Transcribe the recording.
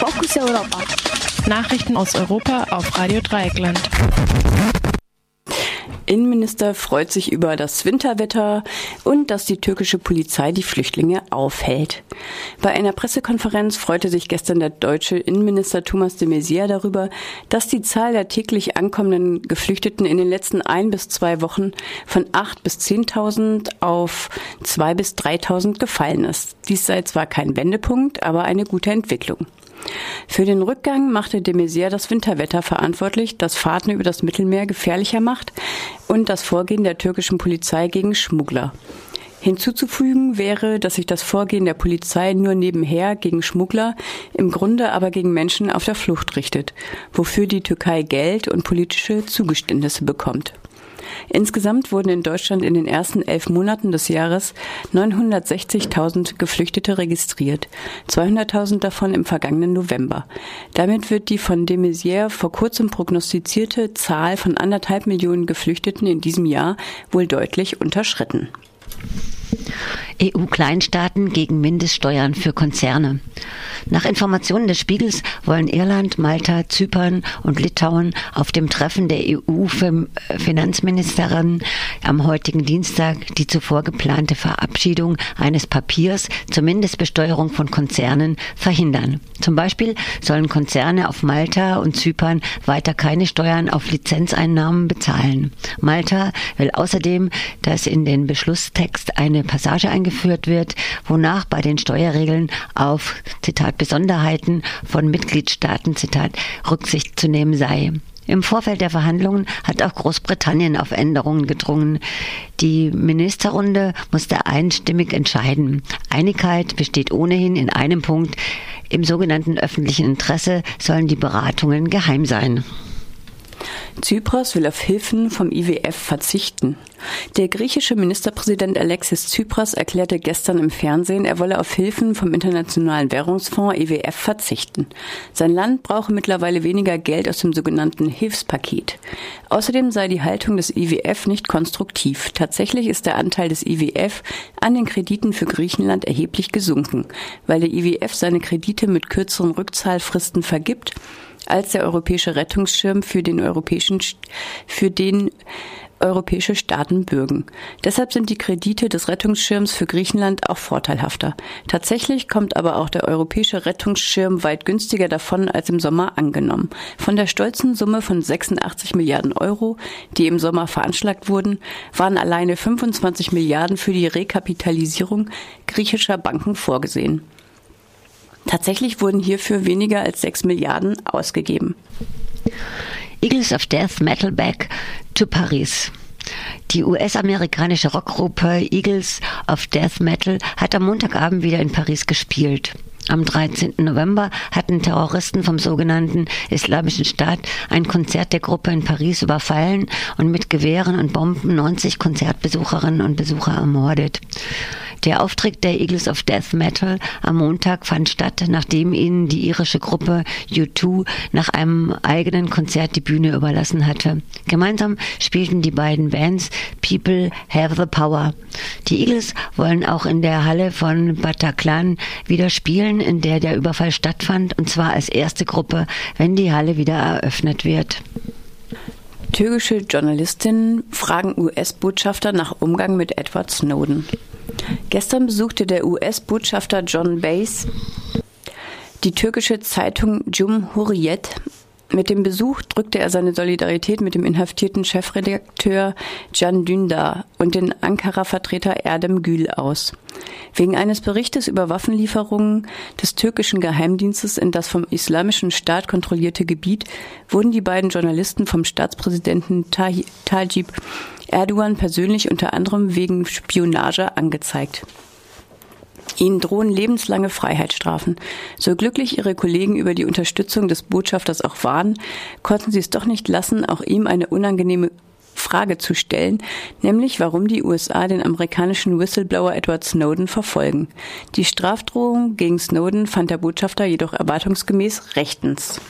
Fokus Europa. Nachrichten aus Europa auf Radio Dreieckland. Innenminister freut sich über das Winterwetter und dass die türkische Polizei die Flüchtlinge aufhält. Bei einer Pressekonferenz freute sich gestern der deutsche Innenminister Thomas de Maizière darüber, dass die Zahl der täglich ankommenden Geflüchteten in den letzten ein bis zwei Wochen von acht bis zehntausend auf zwei bis dreitausend gefallen ist. Dies sei zwar kein Wendepunkt, aber eine gute Entwicklung. Für den Rückgang machte de Maizière das Winterwetter verantwortlich, das Fahrten über das Mittelmeer gefährlicher macht und das Vorgehen der türkischen Polizei gegen Schmuggler. Hinzuzufügen wäre, dass sich das Vorgehen der Polizei nur nebenher gegen Schmuggler, im Grunde aber gegen Menschen auf der Flucht richtet, wofür die Türkei Geld und politische Zugeständnisse bekommt. Insgesamt wurden in Deutschland in den ersten elf Monaten des Jahres 960.000 Geflüchtete registriert, 200.000 davon im vergangenen November. Damit wird die von de Maizière vor kurzem prognostizierte Zahl von anderthalb Millionen Geflüchteten in diesem Jahr wohl deutlich unterschritten. EU-Kleinstaaten gegen Mindeststeuern für Konzerne. Nach Informationen des Spiegels wollen Irland, Malta, Zypern und Litauen auf dem Treffen der EU-Finanzministerin am heutigen Dienstag die zuvor geplante Verabschiedung eines Papiers zur Mindestbesteuerung von Konzernen verhindern. Zum Beispiel sollen Konzerne auf Malta und Zypern weiter keine Steuern auf Lizenzeinnahmen bezahlen. Malta will außerdem, dass in den Beschlusstext eine Passage eingeführt wird, wonach bei den Steuerregeln auf Zitat Besonderheiten von Mitgliedstaaten Zitat Rücksicht zu nehmen sei. Im Vorfeld der Verhandlungen hat auch Großbritannien auf Änderungen gedrungen. Die Ministerrunde musste einstimmig entscheiden. Einigkeit besteht ohnehin in einem Punkt. Im sogenannten öffentlichen Interesse sollen die Beratungen geheim sein. Tsipras will auf Hilfen vom IWF verzichten. Der griechische Ministerpräsident Alexis Tsipras erklärte gestern im Fernsehen, er wolle auf Hilfen vom Internationalen Währungsfonds IWF verzichten. Sein Land brauche mittlerweile weniger Geld aus dem sogenannten Hilfspaket. Außerdem sei die Haltung des IWF nicht konstruktiv. Tatsächlich ist der Anteil des IWF an den Krediten für Griechenland erheblich gesunken, weil der IWF seine Kredite mit kürzeren Rückzahlfristen vergibt als der europäische Rettungsschirm für den europäischen, für den europäische Staaten bürgen. Deshalb sind die Kredite des Rettungsschirms für Griechenland auch vorteilhafter. Tatsächlich kommt aber auch der europäische Rettungsschirm weit günstiger davon als im Sommer angenommen. Von der stolzen Summe von 86 Milliarden Euro, die im Sommer veranschlagt wurden, waren alleine 25 Milliarden für die Rekapitalisierung griechischer Banken vorgesehen. Tatsächlich wurden hierfür weniger als 6 Milliarden ausgegeben. Eagles of Death Metal Back to Paris. Die US-amerikanische Rockgruppe Eagles of Death Metal hat am Montagabend wieder in Paris gespielt. Am 13. November hatten Terroristen vom sogenannten Islamischen Staat ein Konzert der Gruppe in Paris überfallen und mit Gewehren und Bomben 90 Konzertbesucherinnen und Besucher ermordet. Der Auftritt der Eagles of Death Metal am Montag fand statt, nachdem ihnen die irische Gruppe U2 nach einem eigenen Konzert die Bühne überlassen hatte. Gemeinsam spielten die beiden Bands People Have the Power. Die Eagles wollen auch in der Halle von Bataclan wieder spielen, in der der Überfall stattfand, und zwar als erste Gruppe, wenn die Halle wieder eröffnet wird. Türkische Journalistinnen fragen US-Botschafter nach Umgang mit Edward Snowden. Gestern besuchte der US-Botschafter John Bass die türkische Zeitung Cumhuriyet. Mit dem Besuch drückte er seine Solidarität mit dem inhaftierten Chefredakteur Can Dündar und den Ankara-Vertreter Erdem Gül aus. Wegen eines Berichtes über Waffenlieferungen des türkischen Geheimdienstes in das vom Islamischen Staat kontrollierte Gebiet wurden die beiden Journalisten vom Staatspräsidenten Tajib Erdogan persönlich unter anderem wegen Spionage angezeigt. Ihnen drohen lebenslange Freiheitsstrafen. So glücklich Ihre Kollegen über die Unterstützung des Botschafters auch waren, konnten Sie es doch nicht lassen, auch ihm eine unangenehme Frage zu stellen, nämlich warum die USA den amerikanischen Whistleblower Edward Snowden verfolgen. Die Strafdrohung gegen Snowden fand der Botschafter jedoch erwartungsgemäß rechtens.